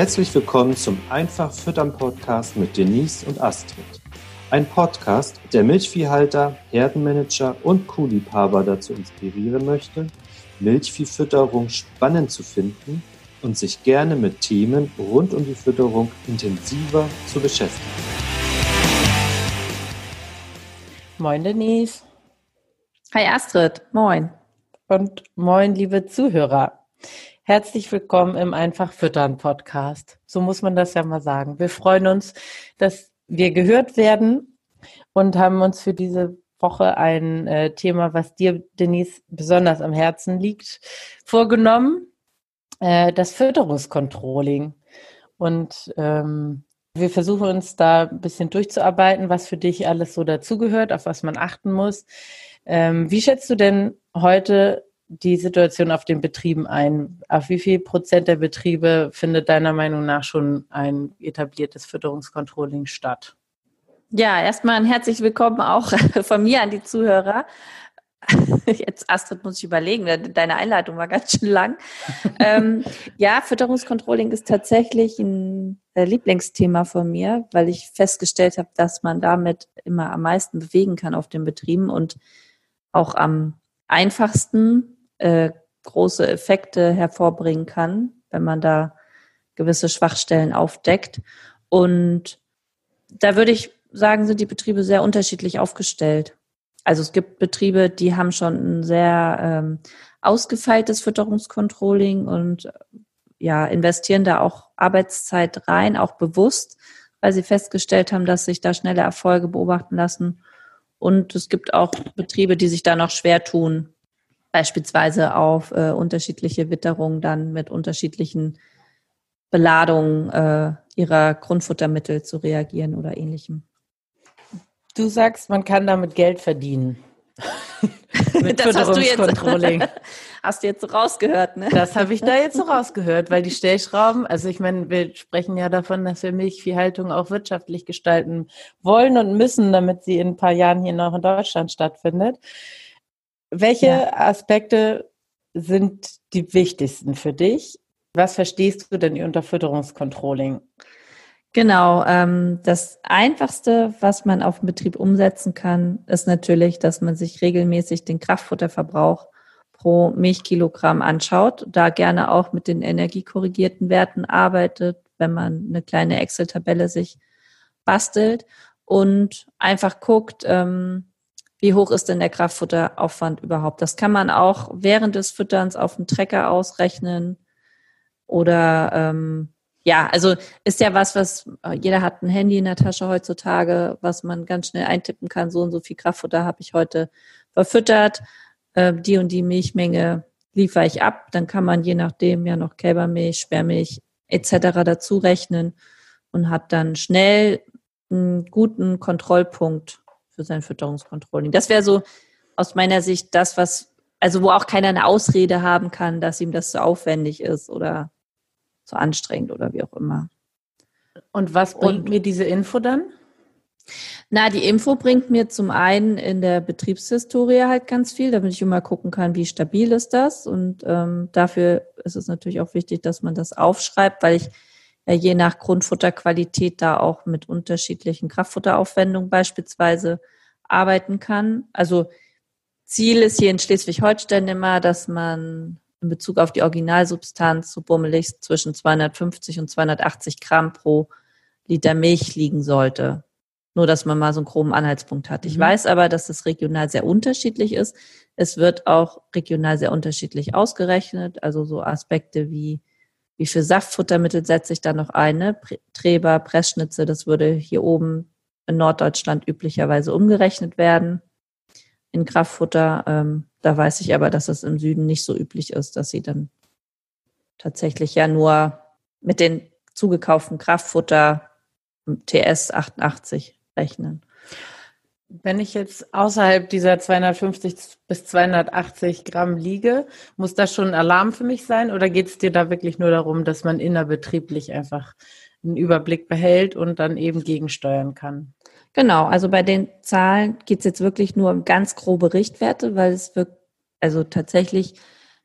Herzlich willkommen zum Einfach Füttern Podcast mit Denise und Astrid. Ein Podcast, der Milchviehhalter, Herdenmanager und Kuhliebhaber dazu inspirieren möchte, Milchviehfütterung spannend zu finden und sich gerne mit Themen rund um die Fütterung intensiver zu beschäftigen. Moin Denise. Hi Astrid, moin. Und moin liebe Zuhörer. Herzlich willkommen im Einfach Füttern Podcast. So muss man das ja mal sagen. Wir freuen uns, dass wir gehört werden und haben uns für diese Woche ein äh, Thema, was dir, Denise, besonders am Herzen liegt, vorgenommen. Äh, das Fütterungskontrolling. Und ähm, wir versuchen uns da ein bisschen durchzuarbeiten, was für dich alles so dazugehört, auf was man achten muss. Ähm, wie schätzt du denn heute die Situation auf den Betrieben ein? Auf wie viel Prozent der Betriebe findet deiner Meinung nach schon ein etabliertes Fütterungskontrolling statt? Ja, erstmal ein herzlich willkommen auch von mir an die Zuhörer. Jetzt, Astrid, muss ich überlegen, deine Einleitung war ganz schön lang. ähm, ja, Fütterungskontrolling ist tatsächlich ein äh, Lieblingsthema von mir, weil ich festgestellt habe, dass man damit immer am meisten bewegen kann auf den Betrieben und auch am einfachsten äh, große Effekte hervorbringen kann, wenn man da gewisse Schwachstellen aufdeckt. Und da würde ich sagen, sind die Betriebe sehr unterschiedlich aufgestellt. Also es gibt Betriebe, die haben schon ein sehr ähm, ausgefeiltes Fütterungskontrolling und ja, investieren da auch Arbeitszeit rein, auch bewusst, weil sie festgestellt haben, dass sich da schnelle Erfolge beobachten lassen. Und es gibt auch Betriebe, die sich da noch schwer tun, beispielsweise auf äh, unterschiedliche Witterungen dann mit unterschiedlichen Beladungen äh, ihrer Grundfuttermittel zu reagieren oder ähnlichem. Du sagst, man kann damit Geld verdienen. Mit das hast du jetzt, hast du jetzt so rausgehört, ne? Das habe ich da jetzt so rausgehört, weil die Stellschrauben, also ich meine, wir sprechen ja davon, dass wir Milchviehhaltung auch wirtschaftlich gestalten wollen und müssen, damit sie in ein paar Jahren hier noch in Deutschland stattfindet. Welche ja. Aspekte sind die wichtigsten für dich? Was verstehst du denn unter Fütterungskontrolling? Genau, ähm, das Einfachste, was man auf dem Betrieb umsetzen kann, ist natürlich, dass man sich regelmäßig den Kraftfutterverbrauch pro Milchkilogramm anschaut, da gerne auch mit den energiekorrigierten Werten arbeitet, wenn man eine kleine Excel-Tabelle sich bastelt und einfach guckt, ähm, wie hoch ist denn der Kraftfutteraufwand überhaupt. Das kann man auch während des Fütterns auf dem Trecker ausrechnen oder ähm, ja, also ist ja was, was äh, jeder hat ein Handy in der Tasche heutzutage, was man ganz schnell eintippen kann. So und so viel Kraftfutter habe ich heute verfüttert. Äh, die und die Milchmenge liefere ich ab. Dann kann man je nachdem ja noch Kälbermilch, Sperrmilch etc. dazu rechnen und hat dann schnell einen guten Kontrollpunkt für sein Fütterungskontrolling. Das wäre so aus meiner Sicht das, was, also wo auch keiner eine Ausrede haben kann, dass ihm das so aufwendig ist oder so anstrengend oder wie auch immer. Und was bringt Und, mir diese Info dann? Na, die Info bringt mir zum einen in der Betriebshistorie halt ganz viel, damit ich immer gucken kann, wie stabil ist das. Und ähm, dafür ist es natürlich auch wichtig, dass man das aufschreibt, weil ich je nach Grundfutterqualität da auch mit unterschiedlichen Kraftfutteraufwendungen beispielsweise arbeiten kann. Also Ziel ist hier in Schleswig-Holstein immer, dass man in Bezug auf die Originalsubstanz so bummelig zwischen 250 und 280 Gramm pro Liter Milch liegen sollte. Nur, dass man mal so einen groben Anhaltspunkt hat. Ich mhm. weiß aber, dass das regional sehr unterschiedlich ist. Es wird auch regional sehr unterschiedlich ausgerechnet. Also so Aspekte wie, wie viel Saftfuttermittel setze ich da noch ein? Ne? Treber, Pressschnitze, das würde hier oben in Norddeutschland üblicherweise umgerechnet werden in Kraftfutter. Ähm, da weiß ich aber, dass es im Süden nicht so üblich ist, dass sie dann tatsächlich ja nur mit den zugekauften Kraftfutter TS 88 rechnen. Wenn ich jetzt außerhalb dieser 250 bis 280 Gramm liege, muss das schon ein Alarm für mich sein oder geht es dir da wirklich nur darum, dass man innerbetrieblich einfach einen Überblick behält und dann eben gegensteuern kann? Genau, also bei den Zahlen geht es jetzt wirklich nur um ganz grobe Richtwerte, weil es wird also tatsächlich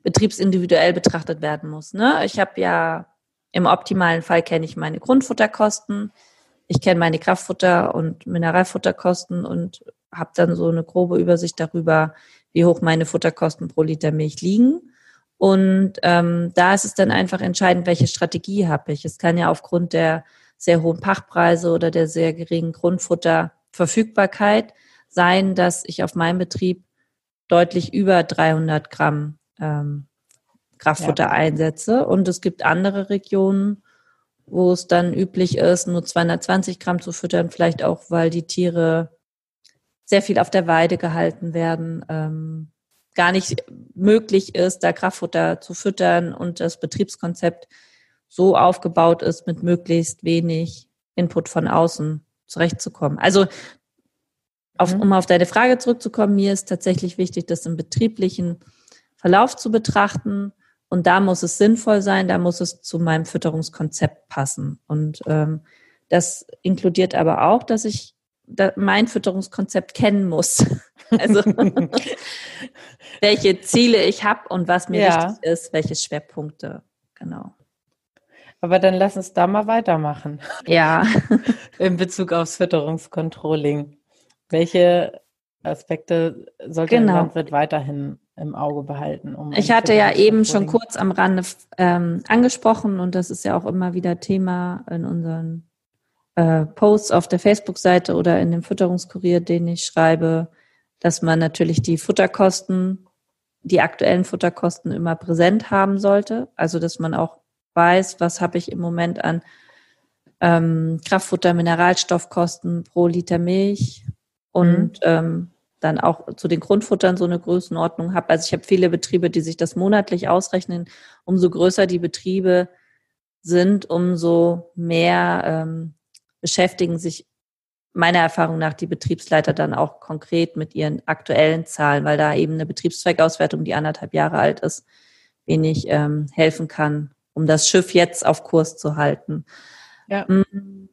betriebsindividuell betrachtet werden muss. Ne? Ich habe ja Im optimalen Fall kenne ich meine Grundfutterkosten, ich kenne meine Kraftfutter- und Mineralfutterkosten und habe dann so eine grobe Übersicht darüber, wie hoch meine Futterkosten pro Liter Milch liegen. Und ähm, da ist es dann einfach entscheidend, welche Strategie habe ich. Es kann ja aufgrund der sehr hohen Pachtpreise oder der sehr geringen Grundfutterverfügbarkeit sein, dass ich auf meinem Betrieb deutlich über 300 Gramm ähm, Kraftfutter ja. einsetze. Und es gibt andere Regionen, wo es dann üblich ist, nur 220 Gramm zu füttern, vielleicht auch, weil die Tiere sehr viel auf der Weide gehalten werden, ähm, gar nicht möglich ist, da Kraftfutter zu füttern und das Betriebskonzept so aufgebaut ist, mit möglichst wenig Input von außen zurechtzukommen. Also auf, mhm. um auf deine Frage zurückzukommen, mir ist tatsächlich wichtig, das im betrieblichen Verlauf zu betrachten und da muss es sinnvoll sein, da muss es zu meinem Fütterungskonzept passen. Und ähm, das inkludiert aber auch, dass ich da mein Fütterungskonzept kennen muss. Also welche Ziele ich habe und was mir ja. wichtig ist, welche Schwerpunkte. Genau. Aber dann lass uns da mal weitermachen. Ja. In Bezug aufs Fütterungscontrolling. Welche Aspekte sollte genau. der Landwirt weiterhin im Auge behalten. Um ich hatte ja eben schon kurz am Rande ähm, angesprochen und das ist ja auch immer wieder Thema in unseren äh, Posts auf der Facebook-Seite oder in dem Fütterungskurier, den ich schreibe, dass man natürlich die Futterkosten, die aktuellen Futterkosten immer präsent haben sollte. Also dass man auch weiß, was habe ich im Moment an ähm, Kraftfutter, Mineralstoffkosten pro Liter Milch und mhm. ähm, dann auch zu den Grundfuttern so eine Größenordnung habe. Also ich habe viele Betriebe, die sich das monatlich ausrechnen. Umso größer die Betriebe sind, umso mehr ähm, beschäftigen sich meiner Erfahrung nach die Betriebsleiter dann auch konkret mit ihren aktuellen Zahlen, weil da eben eine Betriebszweckauswertung, die anderthalb Jahre alt ist, wenig ähm, helfen kann, um das Schiff jetzt auf Kurs zu halten. Ja. Mm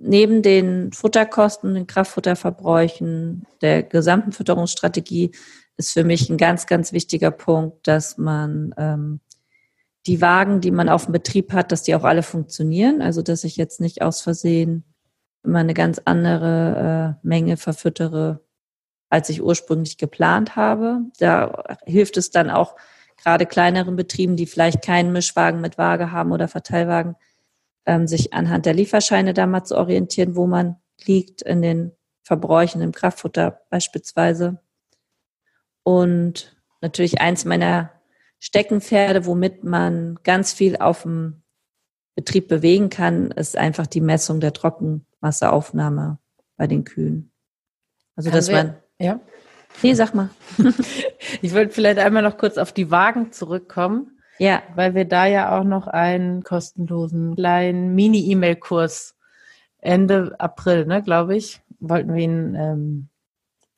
neben den Futterkosten, den Kraftfutterverbräuchen, der gesamten Fütterungsstrategie ist für mich ein ganz, ganz wichtiger Punkt, dass man ähm, die Wagen, die man auf dem Betrieb hat, dass die auch alle funktionieren. Also dass ich jetzt nicht aus Versehen immer eine ganz andere äh, Menge verfüttere, als ich ursprünglich geplant habe. Da hilft es dann auch gerade kleineren Betrieben, die vielleicht keinen Mischwagen mit Waage haben oder Verteilwagen, ähm, sich anhand der Lieferscheine da mal zu orientieren, wo man liegt in den Verbräuchen im Kraftfutter beispielsweise. Und natürlich eins meiner Steckenpferde, womit man ganz viel auf dem Betrieb bewegen kann, ist einfach die Messung der Trockenmasseaufnahme bei den Kühen. Also, dass man. Ja. Nee, sag mal. ich wollte vielleicht einmal noch kurz auf die Wagen zurückkommen. Ja. Weil wir da ja auch noch einen kostenlosen kleinen Mini-E-Mail-Kurs Ende April, ne, glaube ich, wollten wir ihn ähm,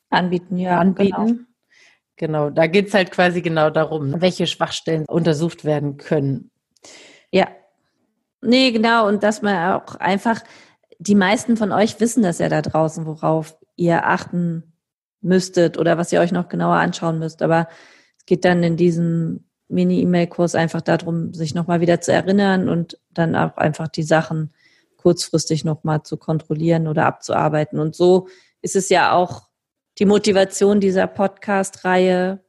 anbieten. Ja, anbieten. Genau. Genau, da geht es halt quasi genau darum, welche Schwachstellen untersucht werden können. Ja. Nee, genau. Und dass man auch einfach, die meisten von euch wissen das ja da draußen, worauf ihr achten müsstet oder was ihr euch noch genauer anschauen müsst. Aber es geht dann in diesem Mini-E-Mail-Kurs einfach darum, sich nochmal wieder zu erinnern und dann auch einfach die Sachen kurzfristig nochmal zu kontrollieren oder abzuarbeiten. Und so ist es ja auch die Motivation dieser Podcast-Reihe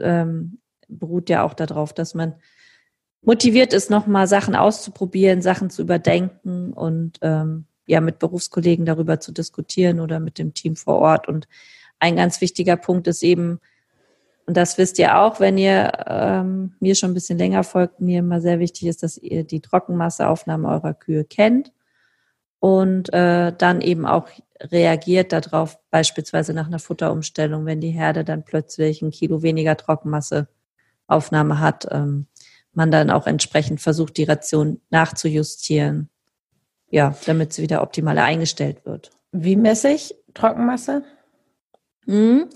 ähm, beruht ja auch darauf, dass man motiviert ist, nochmal Sachen auszuprobieren, Sachen zu überdenken und ähm, ja mit Berufskollegen darüber zu diskutieren oder mit dem Team vor Ort. Und ein ganz wichtiger Punkt ist eben, und das wisst ihr auch, wenn ihr ähm, mir schon ein bisschen länger folgt. Mir immer sehr wichtig ist, dass ihr die Trockenmasseaufnahme eurer Kühe kennt und äh, dann eben auch reagiert darauf, beispielsweise nach einer Futterumstellung, wenn die Herde dann plötzlich ein Kilo weniger Trockenmasseaufnahme hat, ähm, man dann auch entsprechend versucht, die Ration nachzujustieren, ja, damit sie wieder optimal eingestellt wird. Wie messe ich Trockenmasse? Mhm.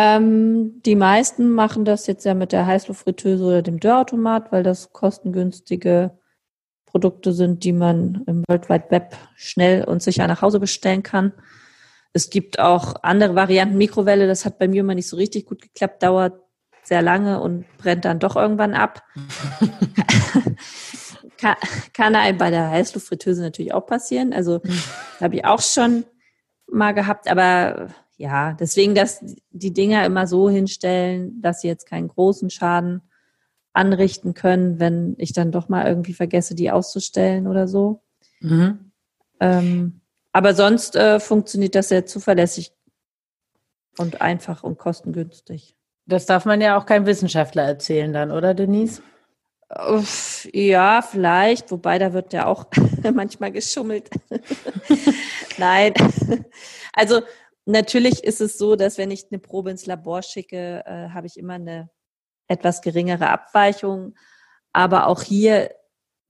Ähm, die meisten machen das jetzt ja mit der Heißluftfritteuse oder dem Dörrautomat, weil das kostengünstige Produkte sind, die man im World Wide Web schnell und sicher nach Hause bestellen kann. Es gibt auch andere Varianten. Mikrowelle, das hat bei mir immer nicht so richtig gut geklappt, dauert sehr lange und brennt dann doch irgendwann ab. kann, kann einem bei der Heißluftfritteuse natürlich auch passieren. Also habe ich auch schon mal gehabt, aber ja, deswegen, dass die Dinger immer so hinstellen, dass sie jetzt keinen großen Schaden anrichten können, wenn ich dann doch mal irgendwie vergesse, die auszustellen oder so. Mhm. Ähm, aber sonst äh, funktioniert das sehr zuverlässig und einfach und kostengünstig. Das darf man ja auch keinem Wissenschaftler erzählen dann, oder Denise? Ja, vielleicht, wobei da wird ja auch manchmal geschummelt. Nein. Also natürlich ist es so, dass wenn ich eine Probe ins Labor schicke, äh, habe ich immer eine etwas geringere Abweichung. Aber auch hier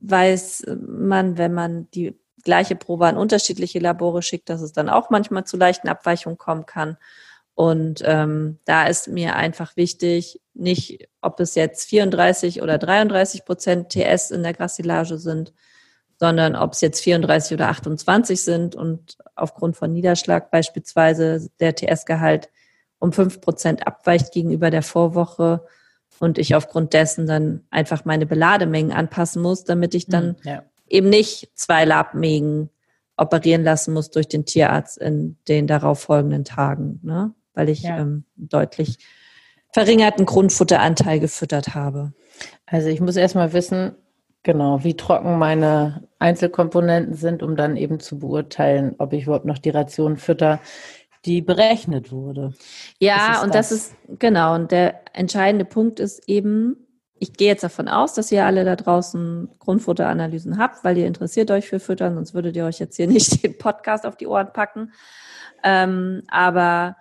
weiß man, wenn man die gleiche Probe an unterschiedliche Labore schickt, dass es dann auch manchmal zu leichten Abweichungen kommen kann. Und ähm, da ist mir einfach wichtig, nicht, ob es jetzt 34 oder 33 Prozent TS in der Grassilage sind, sondern ob es jetzt 34 oder 28 sind und aufgrund von Niederschlag beispielsweise der TS-Gehalt um fünf Prozent abweicht gegenüber der Vorwoche und ich aufgrund dessen dann einfach meine Belademengen anpassen muss, damit ich dann hm, ja. eben nicht zwei Labmägen operieren lassen muss durch den Tierarzt in den darauffolgenden Tagen. Ne? weil ich ja. ähm, deutlich verringerten Grundfutteranteil gefüttert habe. Also ich muss erstmal wissen, genau, wie trocken meine Einzelkomponenten sind, um dann eben zu beurteilen, ob ich überhaupt noch die Ration fütter, die berechnet wurde. Ja, das und das. das ist, genau, und der entscheidende Punkt ist eben, ich gehe jetzt davon aus, dass ihr alle da draußen Grundfutteranalysen habt, weil ihr interessiert euch für Füttern, sonst würdet ihr euch jetzt hier nicht den Podcast auf die Ohren packen. Ähm, aber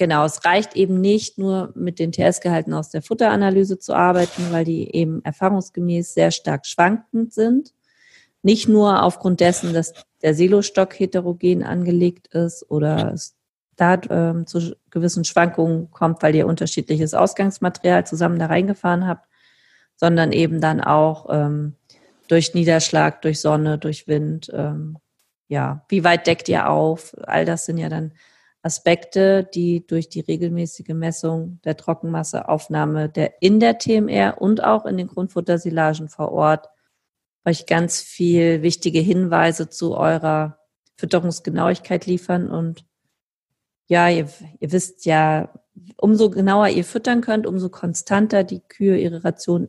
genau, es reicht eben nicht nur mit den TS-Gehalten aus der Futteranalyse zu arbeiten, weil die eben erfahrungsgemäß sehr stark schwankend sind. Nicht nur aufgrund dessen, dass der Silostock heterogen angelegt ist oder es da ähm, zu gewissen Schwankungen kommt, weil ihr unterschiedliches Ausgangsmaterial zusammen da reingefahren habt, sondern eben dann auch ähm, durch Niederschlag, durch Sonne, durch Wind. Ähm, ja, wie weit deckt ihr auf? All das sind ja dann Aspekte, die durch die regelmäßige Messung der Trockenmasseaufnahme der in der TMR und auch in den Grundfuttersilagen vor Ort euch ganz viel wichtige Hinweise zu eurer Fütterungsgenauigkeit liefern. Und ja, ihr, ihr wisst ja, umso genauer ihr füttern könnt, umso konstanter die Kühe ihre Ration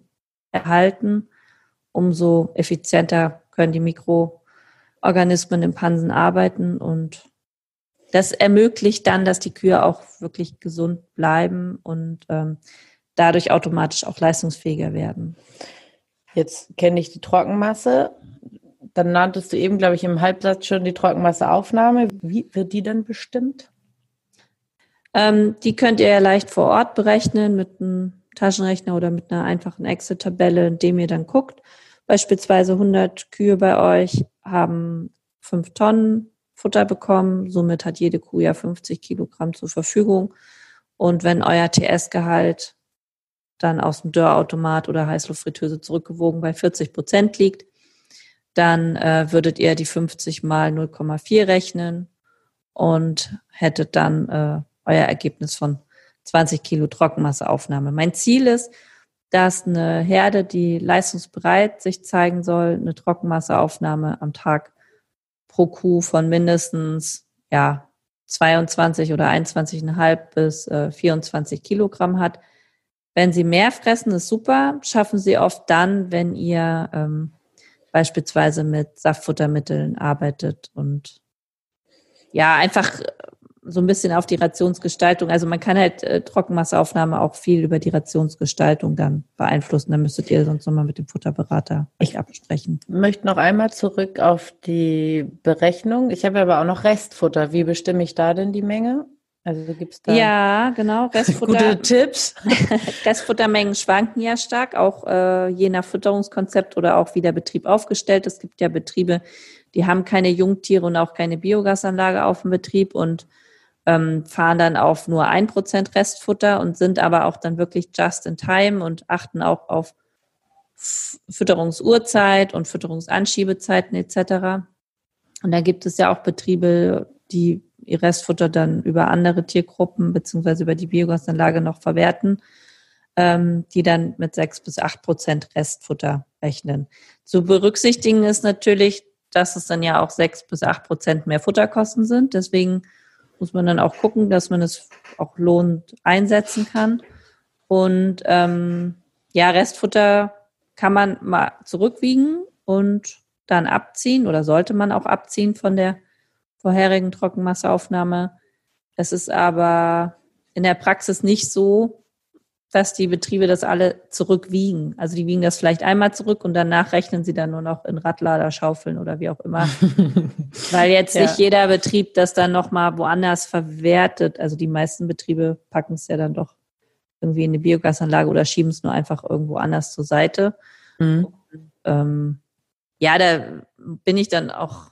erhalten, umso effizienter können die Mikroorganismen im Pansen arbeiten und das ermöglicht dann, dass die Kühe auch wirklich gesund bleiben und ähm, dadurch automatisch auch leistungsfähiger werden. Jetzt kenne ich die Trockenmasse. Dann nanntest du eben, glaube ich, im Halbsatz schon die Trockenmasseaufnahme. Wie wird die dann bestimmt? Ähm, die könnt ihr ja leicht vor Ort berechnen mit einem Taschenrechner oder mit einer einfachen Excel-Tabelle, indem ihr dann guckt. Beispielsweise 100 Kühe bei euch haben 5 Tonnen Futter bekommen. Somit hat jede Kuh ja 50 Kilogramm zur Verfügung. Und wenn euer TS-Gehalt dann aus dem Dörrautomat oder Heißluftfritteuse zurückgewogen bei 40 Prozent liegt, dann äh, würdet ihr die 50 mal 0,4 rechnen und hättet dann äh, euer Ergebnis von 20 Kilo Trockenmasseaufnahme. Mein Ziel ist, dass eine Herde, die leistungsbereit sich zeigen soll, eine Trockenmasseaufnahme am Tag pro Kuh von mindestens ja 22 oder 21,5 bis äh, 24 Kilogramm hat. Wenn sie mehr fressen, ist super. Schaffen sie oft dann, wenn ihr ähm, beispielsweise mit Saftfuttermitteln arbeitet und ja, einfach so ein bisschen auf die Rationsgestaltung. Also man kann halt äh, Trockenmasseaufnahme auch viel über die Rationsgestaltung dann beeinflussen. Da müsstet ihr sonst nochmal mit dem Futterberater euch absprechen. Ich möchte noch einmal zurück auf die Berechnung. Ich habe aber auch noch Restfutter. Wie bestimme ich da denn die Menge? Also gibt's da ja genau Restfutter. Gute Tipps. Restfuttermengen schwanken ja stark, auch äh, je nach Fütterungskonzept oder auch wie der Betrieb aufgestellt ist. Es gibt ja Betriebe, die haben keine Jungtiere und auch keine Biogasanlage auf dem Betrieb und ähm, fahren dann auf nur ein Prozent Restfutter und sind aber auch dann wirklich just in time und achten auch auf Fütterungsuhrzeit und Fütterungsanschiebzeiten etc. Und da gibt es ja auch Betriebe, die ihr Restfutter dann über andere Tiergruppen beziehungsweise über die Biogasanlage noch verwerten, ähm, die dann mit sechs bis acht Prozent Restfutter rechnen. Zu berücksichtigen ist natürlich, dass es dann ja auch sechs bis acht Prozent mehr Futterkosten sind. Deswegen muss man dann auch gucken, dass man es auch lohnend einsetzen kann. Und ähm, ja, Restfutter kann man mal zurückwiegen und dann abziehen oder sollte man auch abziehen von der vorherigen Trockenmasseaufnahme. Es ist aber in der Praxis nicht so, dass die Betriebe das alle zurückwiegen. Also die wiegen das vielleicht einmal zurück und danach rechnen sie dann nur noch in Radlader, Schaufeln oder wie auch immer. Weil jetzt ja. nicht jeder Betrieb das dann nochmal woanders verwertet. Also die meisten Betriebe packen es ja dann doch irgendwie in eine Biogasanlage oder schieben es nur einfach irgendwo anders zur Seite. Mhm. Und, ähm, ja, da bin ich dann auch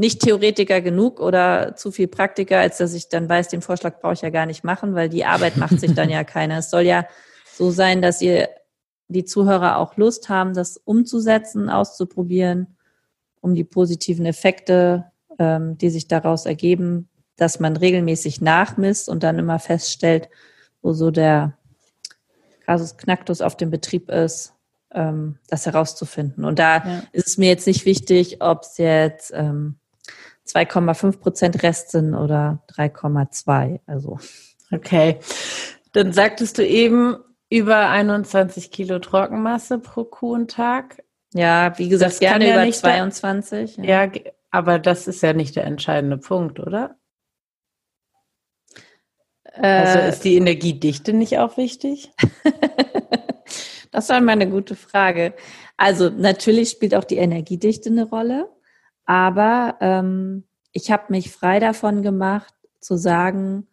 nicht Theoretiker genug oder zu viel Praktiker, als dass ich dann weiß, den Vorschlag brauche ich ja gar nicht machen, weil die Arbeit macht sich dann ja keiner. Es soll ja so sein, dass ihr die Zuhörer auch Lust haben, das umzusetzen, auszuprobieren, um die positiven Effekte, ähm, die sich daraus ergeben, dass man regelmäßig nachmisst und dann immer feststellt, wo so der Kasus Knacktus auf dem Betrieb ist, ähm, das herauszufinden. Und da ja. ist es mir jetzt nicht wichtig, ob es jetzt ähm, 2,5 Prozent Rest sind oder 3,2. Also. Okay. Dann sagtest du eben über 21 Kilo Trockenmasse pro Kuh und Tag. Ja, wie gesagt, das gerne ja über 22. Da, ja. ja, aber das ist ja nicht der entscheidende Punkt, oder? Äh, also ist die Energiedichte nicht auch wichtig? das war mal eine gute Frage. Also natürlich spielt auch die Energiedichte eine Rolle. Aber ähm, ich habe mich frei davon gemacht, zu sagen,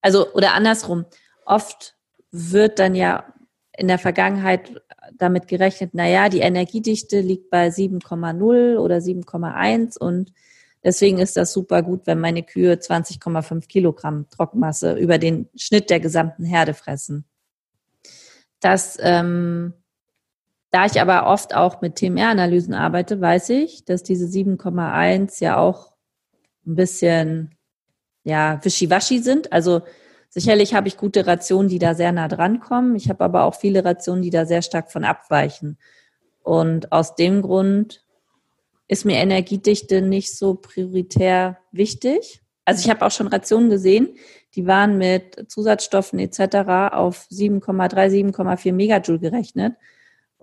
also oder andersrum, oft wird dann ja in der Vergangenheit damit gerechnet, naja, die Energiedichte liegt bei 7,0 oder 7,1 und deswegen ist das super gut, wenn meine Kühe 20,5 Kilogramm Trockenmasse über den Schnitt der gesamten Herde fressen. Das ähm, da ich aber oft auch mit TMR-Analysen arbeite, weiß ich, dass diese 7,1 ja auch ein bisschen ja, wischiwaschi sind. Also sicherlich habe ich gute Rationen, die da sehr nah dran kommen. Ich habe aber auch viele Rationen, die da sehr stark von abweichen. Und aus dem Grund ist mir Energiedichte nicht so prioritär wichtig. Also ich habe auch schon Rationen gesehen, die waren mit Zusatzstoffen etc. auf 7,3, 7,4 Megajoule gerechnet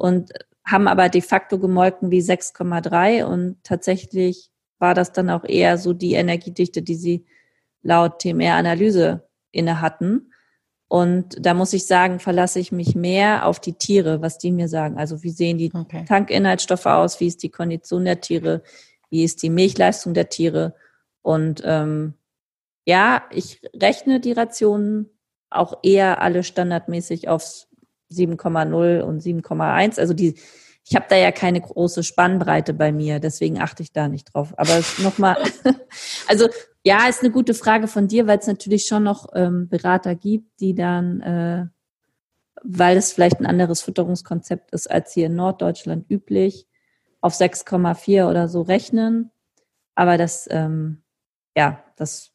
und haben aber de facto gemolken wie 6,3 und tatsächlich war das dann auch eher so die Energiedichte, die sie laut TMR-Analyse inne hatten. Und da muss ich sagen, verlasse ich mich mehr auf die Tiere, was die mir sagen. Also wie sehen die okay. Tankinhaltsstoffe aus, wie ist die Kondition der Tiere, wie ist die Milchleistung der Tiere. Und ähm, ja, ich rechne die Rationen auch eher alle standardmäßig aufs 7,0 und 7,1. Also die, ich habe da ja keine große Spannbreite bei mir, deswegen achte ich da nicht drauf. Aber nochmal, also ja, ist eine gute Frage von dir, weil es natürlich schon noch ähm, Berater gibt, die dann, äh, weil es vielleicht ein anderes Fütterungskonzept ist als hier in Norddeutschland üblich, auf 6,4 oder so rechnen. Aber das, ähm, ja, das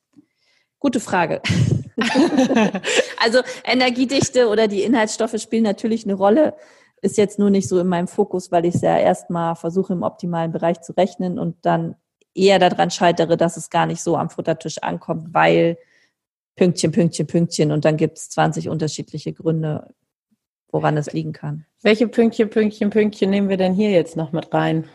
gute Frage. also Energiedichte oder die Inhaltsstoffe spielen natürlich eine Rolle. Ist jetzt nur nicht so in meinem Fokus, weil ich es ja erstmal versuche, im optimalen Bereich zu rechnen und dann eher daran scheitere, dass es gar nicht so am Futtertisch ankommt, weil Pünktchen, Pünktchen, Pünktchen und dann gibt es 20 unterschiedliche Gründe, woran es liegen kann. Welche Pünktchen, Pünktchen, Pünktchen nehmen wir denn hier jetzt noch mit rein?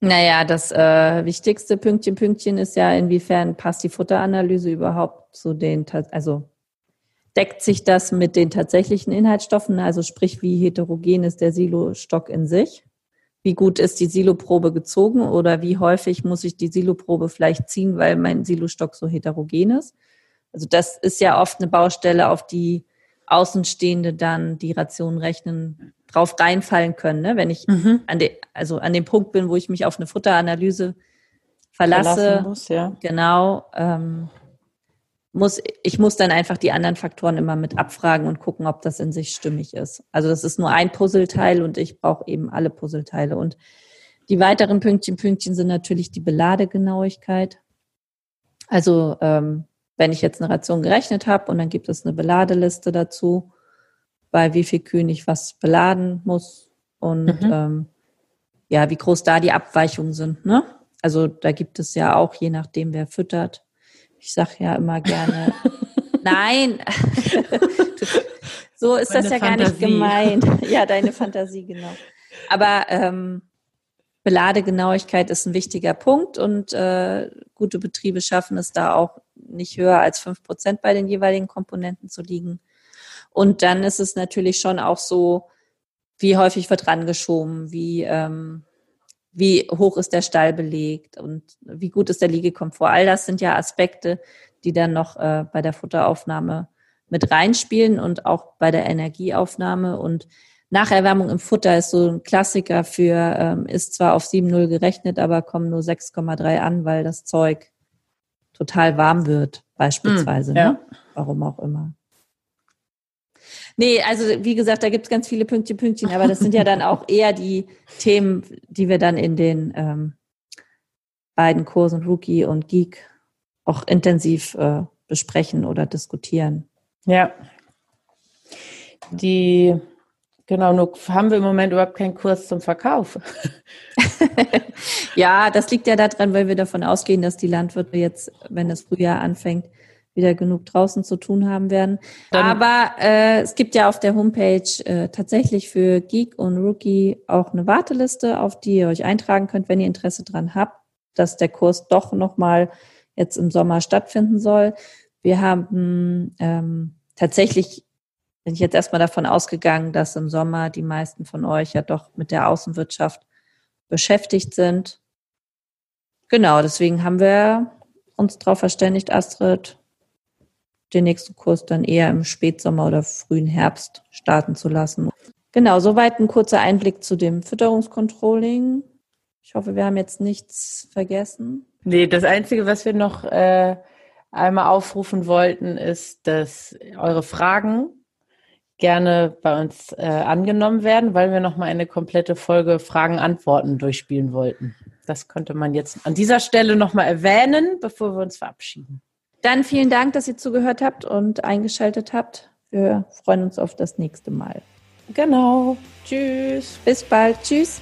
Naja, das äh, wichtigste Pünktchen, Pünktchen ist ja, inwiefern passt die Futteranalyse überhaupt zu den, also deckt sich das mit den tatsächlichen Inhaltsstoffen, also sprich, wie heterogen ist der Silostock in sich? Wie gut ist die Siloprobe gezogen oder wie häufig muss ich die Siloprobe vielleicht ziehen, weil mein Silostock so heterogen ist? Also das ist ja oft eine Baustelle, auf die Außenstehende dann die Ration rechnen drauf reinfallen können, ne? wenn ich mhm. an de, also an dem Punkt bin, wo ich mich auf eine Futteranalyse verlasse. Muss, ja. Genau. Ähm, muss, ich muss dann einfach die anderen Faktoren immer mit abfragen und gucken, ob das in sich stimmig ist. Also das ist nur ein Puzzleteil und ich brauche eben alle Puzzleteile. Und die weiteren Pünktchen, Pünktchen sind natürlich die Beladegenauigkeit. Also ähm, wenn ich jetzt eine Ration gerechnet habe und dann gibt es eine Beladeliste dazu, bei wie viel Kühen ich was beladen muss und mhm. ähm, ja, wie groß da die Abweichungen sind. Ne? Also da gibt es ja auch, je nachdem, wer füttert. Ich sage ja immer gerne, nein, so ist Meine das ja Fantasie. gar nicht gemeint. Ja, deine Fantasie, genau. Aber ähm, Beladegenauigkeit ist ein wichtiger Punkt und äh, gute Betriebe schaffen es da auch nicht höher als fünf Prozent bei den jeweiligen Komponenten zu liegen. Und dann ist es natürlich schon auch so, wie häufig wird rangeschoben, wie, ähm, wie hoch ist der Stall belegt und wie gut ist der Liegekomfort. All das sind ja Aspekte, die dann noch äh, bei der Futteraufnahme mit reinspielen und auch bei der Energieaufnahme. Und Nacherwärmung im Futter ist so ein Klassiker für, ähm, ist zwar auf 7,0 gerechnet, aber kommen nur 6,3 an, weil das Zeug total warm wird, beispielsweise. Mm, ja. ne? Warum auch immer. Nee, also wie gesagt, da gibt es ganz viele Pünktchen, Pünktchen, aber das sind ja dann auch eher die Themen, die wir dann in den ähm, beiden Kursen Rookie und Geek auch intensiv äh, besprechen oder diskutieren. Ja. Die Genau, nur haben wir im Moment überhaupt keinen Kurs zum Verkauf. ja, das liegt ja daran, weil wir davon ausgehen, dass die Landwirte jetzt, wenn das Frühjahr anfängt, wieder genug draußen zu tun haben werden. Dann Aber äh, es gibt ja auf der Homepage äh, tatsächlich für Geek und Rookie auch eine Warteliste, auf die ihr euch eintragen könnt, wenn ihr Interesse dran habt, dass der Kurs doch nochmal jetzt im Sommer stattfinden soll. Wir haben ähm, tatsächlich bin ich jetzt erstmal davon ausgegangen, dass im Sommer die meisten von euch ja doch mit der Außenwirtschaft beschäftigt sind. Genau, deswegen haben wir uns darauf verständigt, Astrid, den nächsten Kurs dann eher im Spätsommer oder frühen Herbst starten zu lassen. Genau, soweit ein kurzer Einblick zu dem Fütterungscontrolling. Ich hoffe, wir haben jetzt nichts vergessen. Nee, das Einzige, was wir noch äh, einmal aufrufen wollten, ist, dass eure Fragen gerne bei uns äh, angenommen werden, weil wir nochmal eine komplette Folge Fragen-Antworten durchspielen wollten. Das könnte man jetzt an dieser Stelle nochmal erwähnen, bevor wir uns verabschieden. Dann vielen Dank, dass ihr zugehört habt und eingeschaltet habt. Wir freuen uns auf das nächste Mal. Genau. Tschüss. Bis bald. Tschüss.